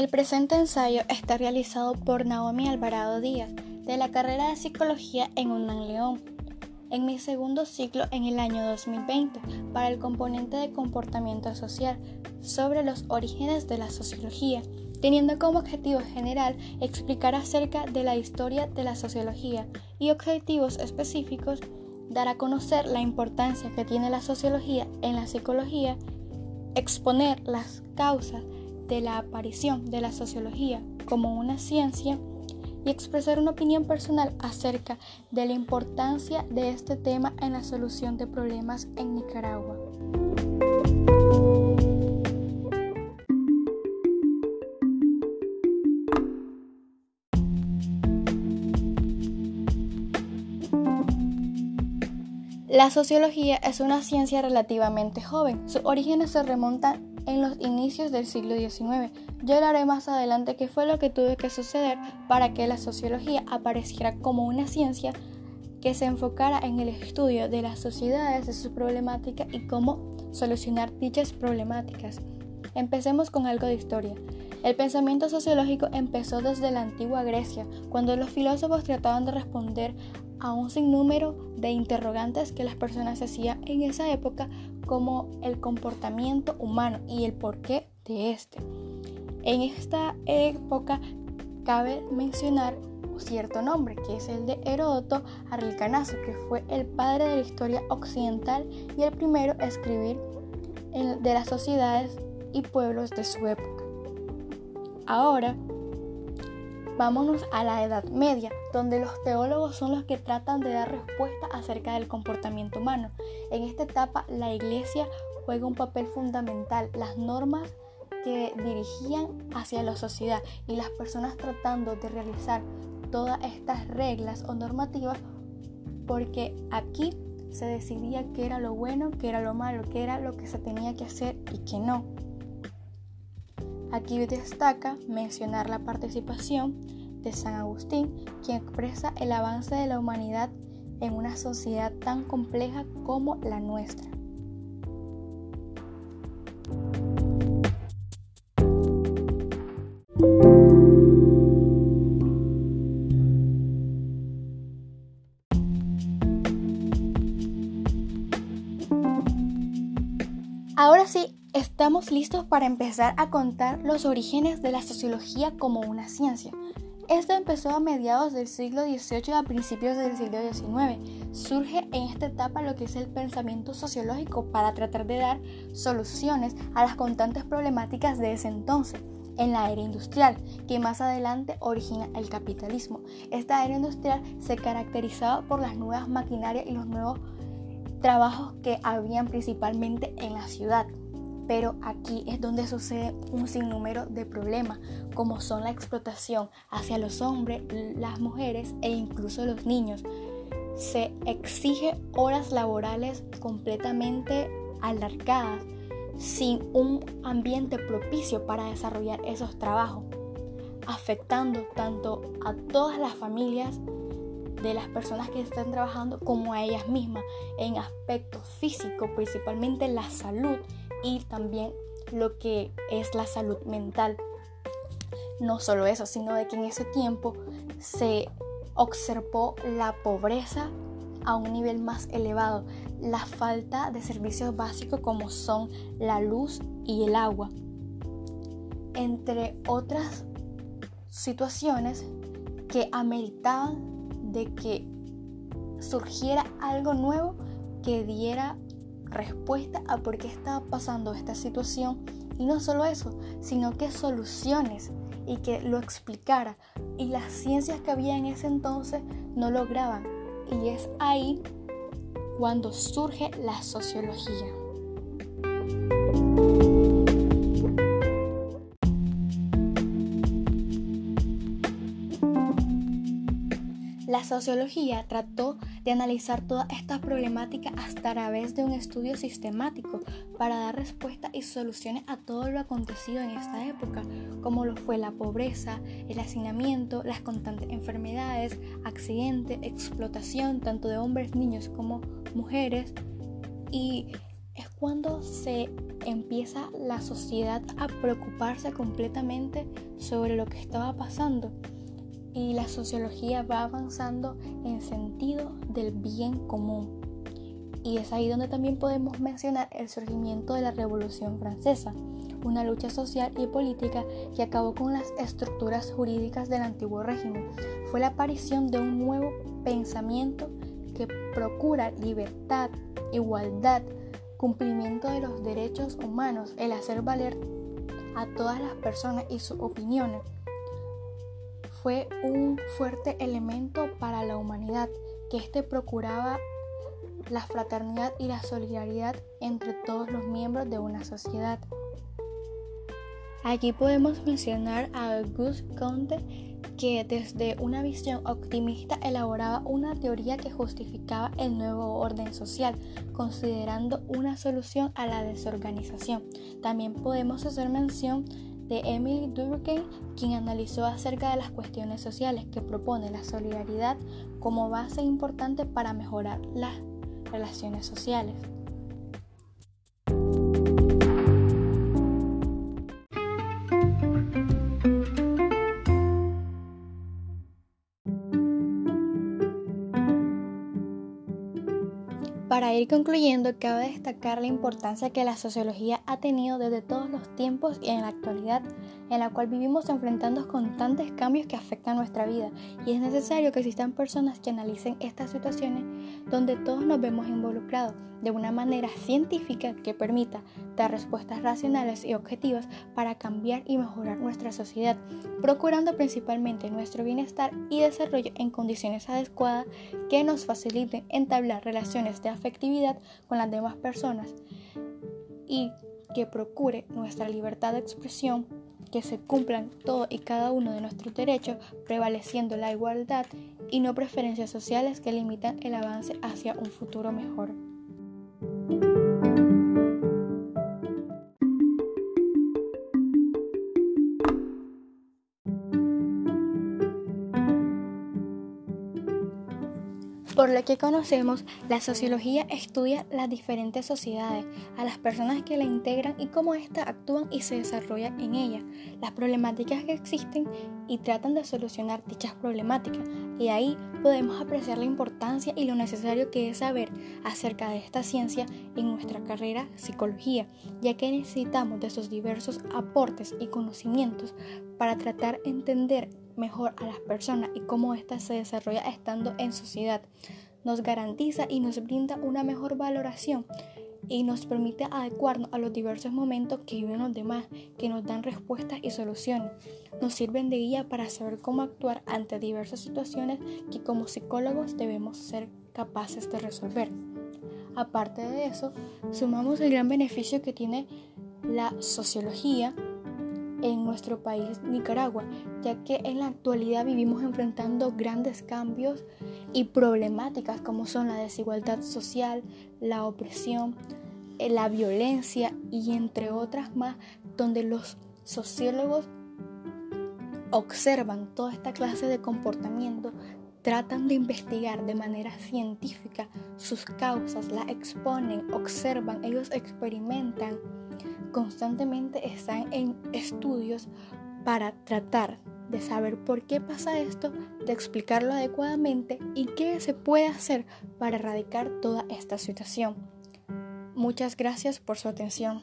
El presente ensayo está realizado por Naomi Alvarado Díaz, de la carrera de Psicología en UNAM León, en mi segundo ciclo en el año 2020, para el componente de comportamiento social, sobre los orígenes de la sociología, teniendo como objetivo general explicar acerca de la historia de la sociología y objetivos específicos dar a conocer la importancia que tiene la sociología en la psicología, exponer las causas de la aparición de la sociología como una ciencia y expresar una opinión personal acerca de la importancia de este tema en la solución de problemas en Nicaragua. La sociología es una ciencia relativamente joven. Sus orígenes se remontan en los inicios del siglo XIX. Yo hablaré más adelante qué fue lo que tuvo que suceder para que la sociología apareciera como una ciencia que se enfocara en el estudio de las sociedades, de sus problemáticas y cómo solucionar dichas problemáticas. Empecemos con algo de historia. El pensamiento sociológico empezó desde la antigua Grecia, cuando los filósofos trataban de responder a un sinnúmero de interrogantes que las personas hacían en esa época como el comportamiento humano y el porqué de este. En esta época cabe mencionar cierto nombre, que es el de Heródoto Arlicanazo, que fue el padre de la historia occidental y el primero a escribir de las sociedades y pueblos de su época. Ahora, vámonos a la Edad Media, donde los teólogos son los que tratan de dar respuesta acerca del comportamiento humano. En esta etapa la iglesia juega un papel fundamental. Las normas que dirigían hacia la sociedad y las personas tratando de realizar todas estas reglas o normativas porque aquí se decidía qué era lo bueno, qué era lo malo, qué era lo que se tenía que hacer y qué no. Aquí destaca mencionar la participación de San Agustín, quien expresa el avance de la humanidad en una sociedad tan compleja como la nuestra. Ahora sí, estamos listos para empezar a contar los orígenes de la sociología como una ciencia. Esto empezó a mediados del siglo XVIII y a principios del siglo XIX. Surge en esta etapa lo que es el pensamiento sociológico para tratar de dar soluciones a las constantes problemáticas de ese entonces en la era industrial, que más adelante origina el capitalismo. Esta era industrial se caracterizaba por las nuevas maquinarias y los nuevos trabajos que habían principalmente en la ciudad. Pero aquí es donde sucede un sinnúmero de problemas, como son la explotación hacia los hombres, las mujeres e incluso los niños. Se exige horas laborales completamente alargadas, sin un ambiente propicio para desarrollar esos trabajos, afectando tanto a todas las familias de las personas que están trabajando como a ellas mismas en aspectos físicos, principalmente la salud y también lo que es la salud mental. No solo eso, sino de que en ese tiempo se observó la pobreza a un nivel más elevado, la falta de servicios básicos como son la luz y el agua, entre otras situaciones que ameritaban de que surgiera algo nuevo que diera respuesta a por qué estaba pasando esta situación y no solo eso, sino que soluciones y que lo explicara. Y las ciencias que había en ese entonces no lograban. Y es ahí cuando surge la sociología. La sociología trató de analizar toda esta problemática a través de un estudio sistemático para dar respuesta y soluciones a todo lo acontecido en esta época, como lo fue la pobreza, el hacinamiento, las constantes enfermedades, accidentes, explotación tanto de hombres, niños como mujeres. Y es cuando se empieza la sociedad a preocuparse completamente sobre lo que estaba pasando y la sociología va avanzando en sentido del bien común. Y es ahí donde también podemos mencionar el surgimiento de la Revolución Francesa, una lucha social y política que acabó con las estructuras jurídicas del antiguo régimen. Fue la aparición de un nuevo pensamiento que procura libertad, igualdad, cumplimiento de los derechos humanos, el hacer valer a todas las personas y sus opiniones. Fue un fuerte elemento para la humanidad que éste procuraba la fraternidad y la solidaridad entre todos los miembros de una sociedad. Aquí podemos mencionar a Auguste Comte, que desde una visión optimista elaboraba una teoría que justificaba el nuevo orden social, considerando una solución a la desorganización. También podemos hacer mención de Emily Durkheim, quien analizó acerca de las cuestiones sociales que propone la solidaridad como base importante para mejorar las relaciones sociales. Para ir concluyendo, cabe destacar la importancia que la sociología ha tenido desde todos los tiempos y en la actualidad, en la cual vivimos enfrentando constantes cambios que afectan nuestra vida, y es necesario que existan personas que analicen estas situaciones donde todos nos vemos involucrados de una manera científica que permita dar respuestas racionales y objetivas para cambiar y mejorar nuestra sociedad, procurando principalmente nuestro bienestar y desarrollo en condiciones adecuadas que nos faciliten entablar relaciones de afectividad con las demás personas y que procure nuestra libertad de expresión, que se cumplan todo y cada uno de nuestros derechos, prevaleciendo la igualdad y no preferencias sociales que limitan el avance hacia un futuro mejor. Por lo que conocemos, la sociología estudia las diferentes sociedades, a las personas que la integran y cómo éstas actúan y se desarrollan en ellas, las problemáticas que existen y tratan de solucionar dichas problemáticas. Y ahí podemos apreciar la importancia y lo necesario que es saber acerca de esta ciencia en nuestra carrera psicología, ya que necesitamos de esos diversos aportes y conocimientos para tratar de entender mejor a las personas y cómo ésta se desarrolla estando en sociedad. Nos garantiza y nos brinda una mejor valoración y nos permite adecuarnos a los diversos momentos que viven los demás, que nos dan respuestas y soluciones. Nos sirven de guía para saber cómo actuar ante diversas situaciones que como psicólogos debemos ser capaces de resolver. Aparte de eso, sumamos el gran beneficio que tiene la sociología en nuestro país Nicaragua, ya que en la actualidad vivimos enfrentando grandes cambios y problemáticas como son la desigualdad social, la opresión, eh, la violencia y entre otras más, donde los sociólogos observan toda esta clase de comportamiento, tratan de investigar de manera científica sus causas, las exponen, observan, ellos experimentan constantemente están en estudios para tratar de saber por qué pasa esto, de explicarlo adecuadamente y qué se puede hacer para erradicar toda esta situación. Muchas gracias por su atención.